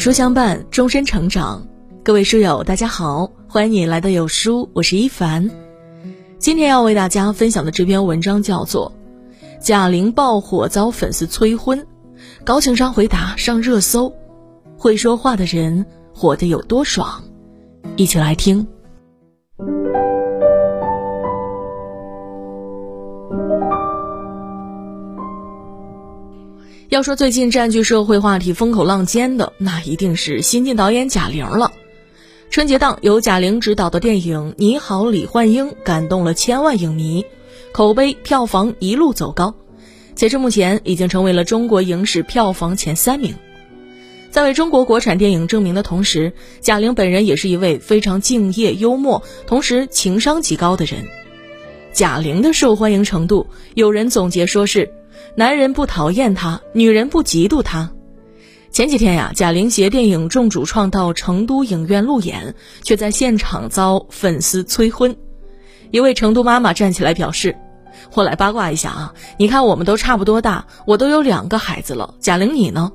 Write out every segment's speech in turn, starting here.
书相伴，终身成长。各位书友，大家好，欢迎你来到有书，我是一凡。今天要为大家分享的这篇文章叫做《贾玲爆火遭粉丝催婚》，高情商回答上热搜，会说话的人活得有多爽？一起来听。要说最近占据社会话题风口浪尖的，那一定是新晋导演贾玲了。春节档由贾玲执导的电影《你好，李焕英》感动了千万影迷，口碑票房一路走高，截至目前已经成为了中国影史票房前三名。在为中国国产电影证明的同时，贾玲本人也是一位非常敬业、幽默，同时情商极高的人。贾玲的受欢迎程度，有人总结说是。男人不讨厌她，女人不嫉妒她。前几天呀，贾玲携电影众主创到成都影院路演，却在现场遭粉丝催婚。一位成都妈妈站起来表示：“我来八卦一下啊，你看我们都差不多大，我都有两个孩子了，贾玲你呢？”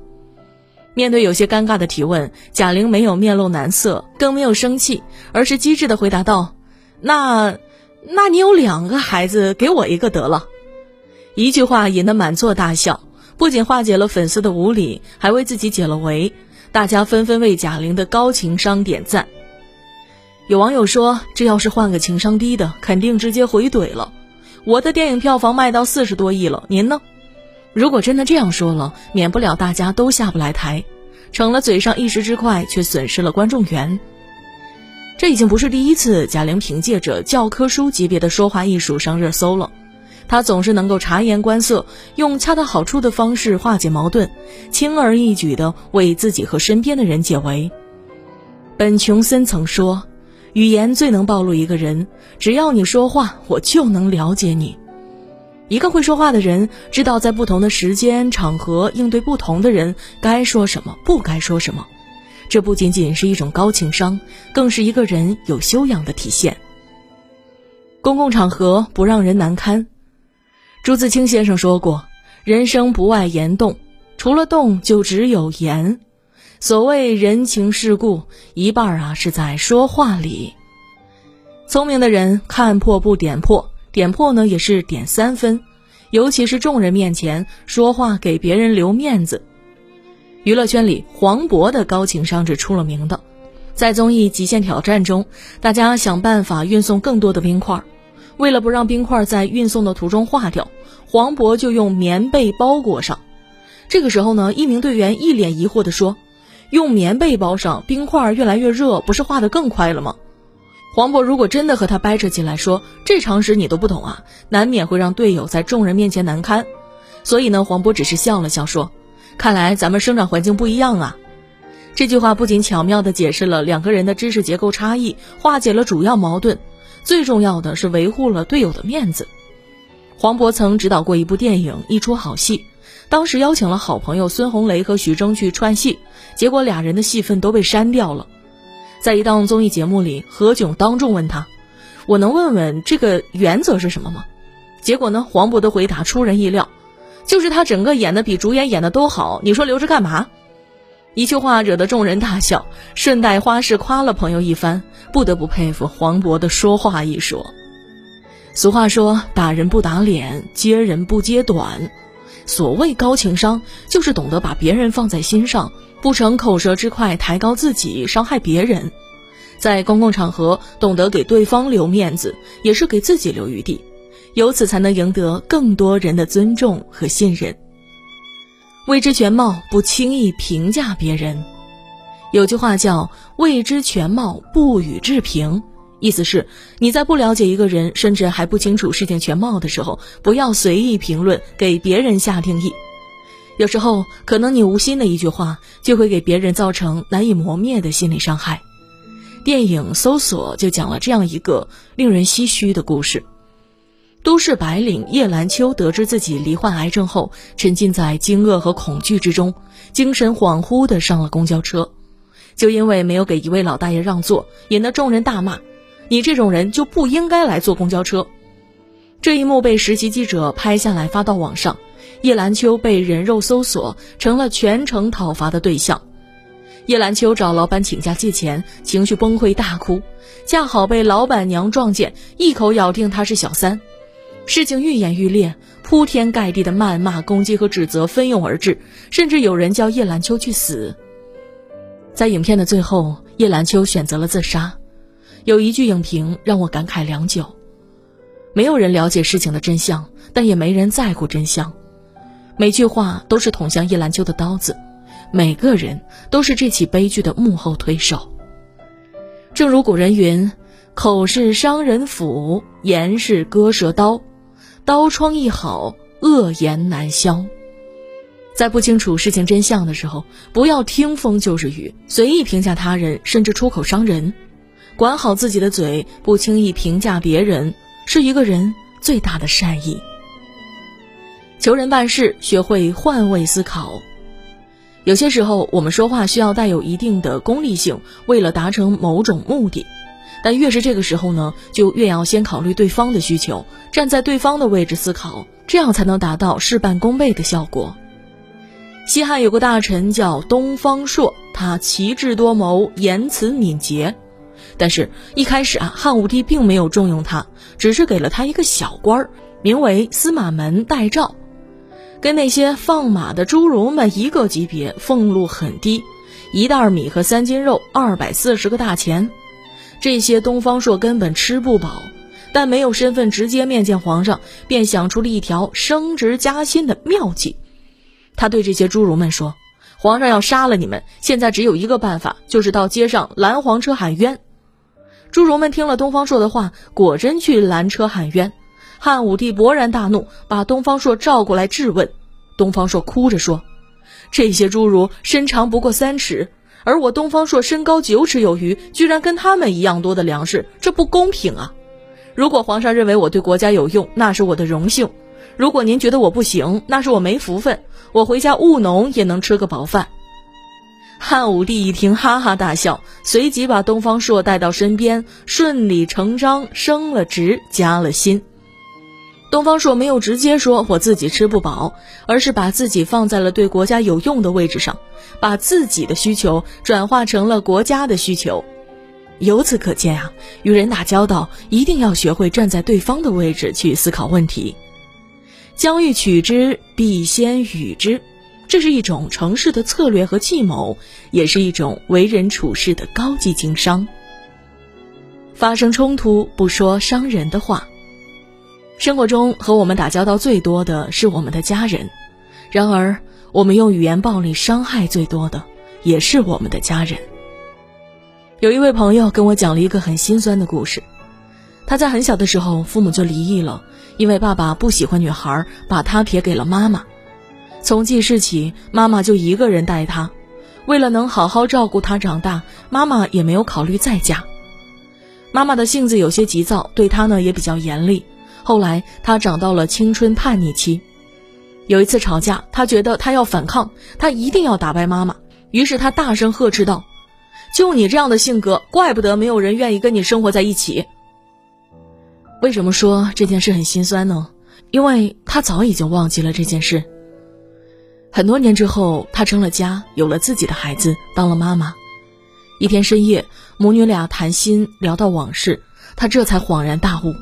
面对有些尴尬的提问，贾玲没有面露难色，更没有生气，而是机智的回答道：“那，那你有两个孩子，给我一个得了。”一句话引得满座大笑，不仅化解了粉丝的无理，还为自己解了围。大家纷纷为贾玲的高情商点赞。有网友说：“这要是换个情商低的，肯定直接回怼了。”我的电影票房卖到四十多亿了，您呢？如果真的这样说了，免不了大家都下不来台，成了嘴上一时之快，却损失了观众缘。这已经不是第一次贾玲凭借着教科书级别的说话艺术上热搜了。他总是能够察言观色，用恰到好处的方式化解矛盾，轻而易举地为自己和身边的人解围。本琼森曾说：“语言最能暴露一个人，只要你说话，我就能了解你。”一个会说话的人，知道在不同的时间场合应对不同的人该说什么，不该说什么。这不仅仅是一种高情商，更是一个人有修养的体现。公共场合不让人难堪。朱自清先生说过：“人生不外言动，除了动就只有言。所谓人情世故，一半啊是在说话里。聪明的人看破不点破，点破呢也是点三分。尤其是众人面前说话，给别人留面子。娱乐圈里，黄渤的高情商是出了名的。在综艺《极限挑战》中，大家想办法运送更多的冰块。”为了不让冰块在运送的途中化掉，黄渤就用棉被包裹上。这个时候呢，一名队员一脸疑惑地说：“用棉被包上，冰块越来越热，不是化得更快了吗？”黄渤如果真的和他掰扯起来，说这常识你都不懂啊，难免会让队友在众人面前难堪。所以呢，黄渤只是笑了笑说：“看来咱们生长环境不一样啊。”这句话不仅巧妙地解释了两个人的知识结构差异，化解了主要矛盾。最重要的是维护了队友的面子。黄渤曾执导过一部电影《一出好戏》，当时邀请了好朋友孙红雷和徐峥去串戏，结果俩人的戏份都被删掉了。在一档综艺节目里，何炅当众问他：“我能问问这个原则是什么吗？”结果呢，黄渤的回答出人意料：“就是他整个演的比主演演的都好，你说留着干嘛？”一句话惹得众人大笑，顺带花式夸了朋友一番，不得不佩服黄渤的说话艺术。俗话说：“打人不打脸，揭人不揭短。”所谓高情商，就是懂得把别人放在心上，不逞口舌之快，抬高自己，伤害别人。在公共场合，懂得给对方留面子，也是给自己留余地，由此才能赢得更多人的尊重和信任。未知全貌，不轻易评价别人。有句话叫“未知全貌，不予置评”，意思是你在不了解一个人，甚至还不清楚事情全貌的时候，不要随意评论，给别人下定义。有时候，可能你无心的一句话，就会给别人造成难以磨灭的心理伤害。电影《搜索》就讲了这样一个令人唏嘘的故事。都市白领叶兰秋得知自己罹患癌症后，沉浸在惊愕和恐惧之中，精神恍惚地上了公交车。就因为没有给一位老大爷让座，引得众人大骂：“你这种人就不应该来坐公交车。”这一幕被实习记者拍下来发到网上，叶兰秋被人肉搜索，成了全城讨伐的对象。叶兰秋找老板请假借钱，情绪崩溃大哭，恰好被老板娘撞见，一口咬定她是小三。事情愈演愈烈，铺天盖地的谩骂、攻击和指责蜂拥而至，甚至有人叫叶兰秋去死。在影片的最后，叶兰秋选择了自杀。有一句影评让我感慨良久：没有人了解事情的真相，但也没人在乎真相。每句话都是捅向叶兰秋的刀子。每个人都是这起悲剧的幕后推手。正如古人云：“口是伤人斧，言是割舌刀，刀疮一好，恶言难消。”在不清楚事情真相的时候，不要听风就是雨，随意评价他人，甚至出口伤人。管好自己的嘴，不轻易评价别人，是一个人最大的善意。求人办事，学会换位思考。有些时候，我们说话需要带有一定的功利性，为了达成某种目的。但越是这个时候呢，就越要先考虑对方的需求，站在对方的位置思考，这样才能达到事半功倍的效果。西汉有个大臣叫东方朔，他奇智多谋，言辞敏捷。但是，一开始啊，汉武帝并没有重用他，只是给了他一个小官儿，名为司马门待诏。跟那些放马的侏儒们一个级别，俸禄很低，一袋米和三斤肉，二百四十个大钱，这些东方朔根本吃不饱。但没有身份直接面见皇上，便想出了一条升职加薪的妙计。他对这些侏儒们说：“皇上要杀了你们，现在只有一个办法，就是到街上拦黄车喊冤。”侏儒们听了东方朔的话，果真去拦车喊冤。汉武帝勃然大怒，把东方朔召过来质问。东方朔哭着说：“这些侏儒身长不过三尺，而我东方朔身高九尺有余，居然跟他们一样多的粮食，这不公平啊！如果皇上认为我对国家有用，那是我的荣幸；如果您觉得我不行，那是我没福分。我回家务农也能吃个饱饭。”汉武帝一听，哈哈大笑，随即把东方朔带到身边，顺理成章升了职，加了薪。东方朔没有直接说我自己吃不饱，而是把自己放在了对国家有用的位置上，把自己的需求转化成了国家的需求。由此可见啊，与人打交道一定要学会站在对方的位置去思考问题。将欲取之，必先予之，这是一种成事的策略和计谋，也是一种为人处事的高级经商。发生冲突不说伤人的话。生活中和我们打交道最多的是我们的家人，然而我们用语言暴力伤害最多的也是我们的家人。有一位朋友跟我讲了一个很心酸的故事，他在很小的时候父母就离异了，因为爸爸不喜欢女孩，把他撇给了妈妈。从记事起，妈妈就一个人带他，为了能好好照顾他长大，妈妈也没有考虑再嫁。妈妈的性子有些急躁，对他呢也比较严厉。后来，他长到了青春叛逆期。有一次吵架，他觉得他要反抗，他一定要打败妈妈。于是他大声呵斥道：“就你这样的性格，怪不得没有人愿意跟你生活在一起。”为什么说这件事很心酸呢？因为他早已经忘记了这件事。很多年之后，他成了家，有了自己的孩子，当了妈妈。一天深夜，母女俩谈心，聊到往事，他这才恍然大悟。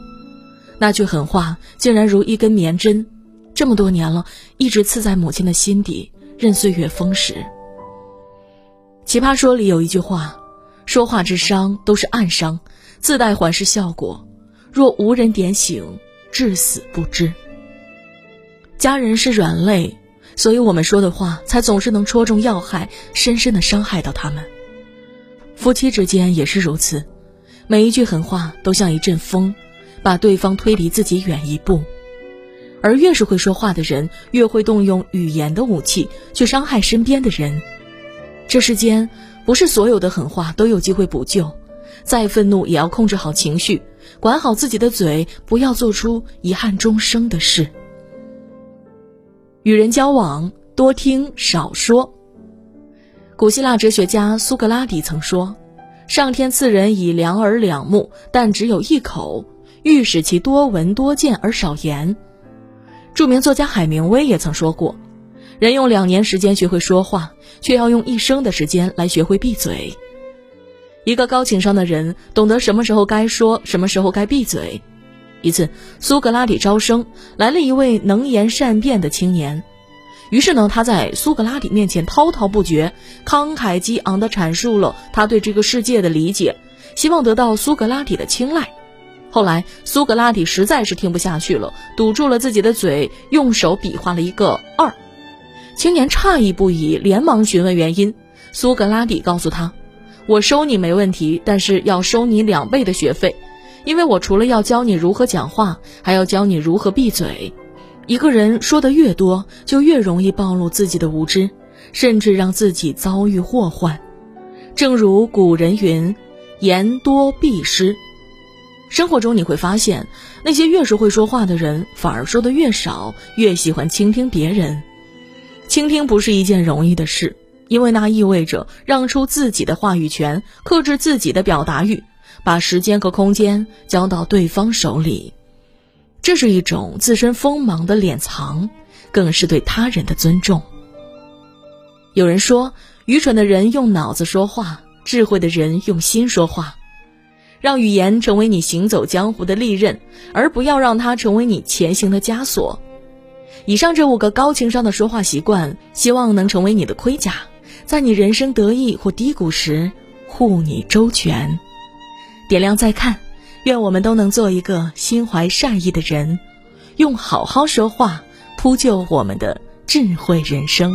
那句狠话竟然如一根棉针，这么多年了，一直刺在母亲的心底，任岁月风蚀。奇葩说里有一句话：“说话之伤都是暗伤，自带缓释效果，若无人点醒，至死不知。”家人是软肋，所以我们说的话才总是能戳中要害，深深的伤害到他们。夫妻之间也是如此，每一句狠话都像一阵风。把对方推离自己远一步，而越是会说话的人，越会动用语言的武器去伤害身边的人。这世间不是所有的狠话都有机会补救，再愤怒也要控制好情绪，管好自己的嘴，不要做出遗憾终生的事。与人交往，多听少说。古希腊哲学家苏格拉底曾说：“上天赐人以两耳两目，但只有一口。”欲使其多闻多见而少言。著名作家海明威也曾说过：“人用两年时间学会说话，却要用一生的时间来学会闭嘴。一个高情商的人懂得什么时候该说，什么时候该闭嘴。一次，苏格拉底招生来了一位能言善辩的青年，于是呢，他在苏格拉底面前滔滔不绝、慷慨激昂地阐述了他对这个世界的理解，希望得到苏格拉底的青睐。后来，苏格拉底实在是听不下去了，堵住了自己的嘴，用手比划了一个二。青年诧异不已，连忙询问原因。苏格拉底告诉他：“我收你没问题，但是要收你两倍的学费，因为我除了要教你如何讲话，还要教你如何闭嘴。一个人说的越多，就越容易暴露自己的无知，甚至让自己遭遇祸患。正如古人云：‘言多必失。’生活中你会发现，那些越是会说话的人，反而说的越少，越喜欢倾听别人。”倾听不是一件容易的事，因为那意味着让出自己的话语权，克制自己的表达欲，把时间和空间交到对方手里。这是一种自身锋芒的敛藏，更是对他人的尊重。有人说，愚蠢的人用脑子说话，智慧的人用心说话。让语言成为你行走江湖的利刃，而不要让它成为你前行的枷锁。以上这五个高情商的说话习惯，希望能成为你的盔甲，在你人生得意或低谷时护你周全。点亮再看，愿我们都能做一个心怀善意的人，用好好说话铺就我们的智慧人生。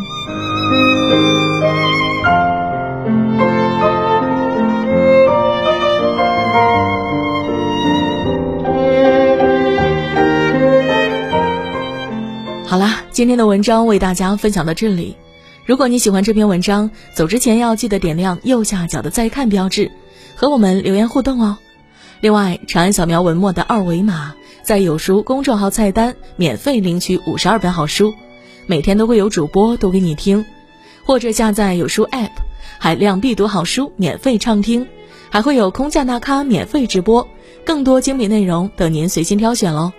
今天的文章为大家分享到这里。如果你喜欢这篇文章，走之前要记得点亮右下角的再看标志，和我们留言互动哦。另外，长按扫描文末的二维码，在有书公众号菜单免费领取五十二本好书，每天都会有主播读给你听，或者下载有书 App，海量必读好书免费畅听，还会有空降大咖免费直播，更多精品内容等您随心挑选喽。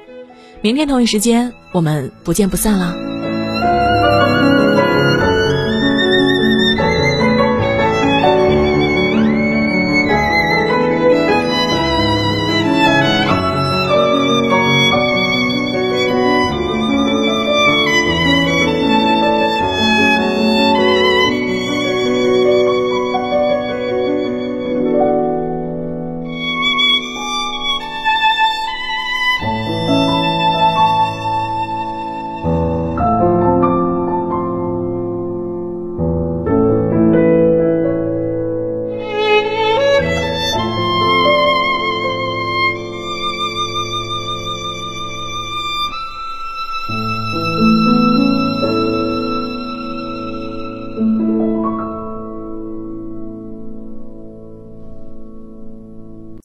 明天同一时间，我们不见不散啦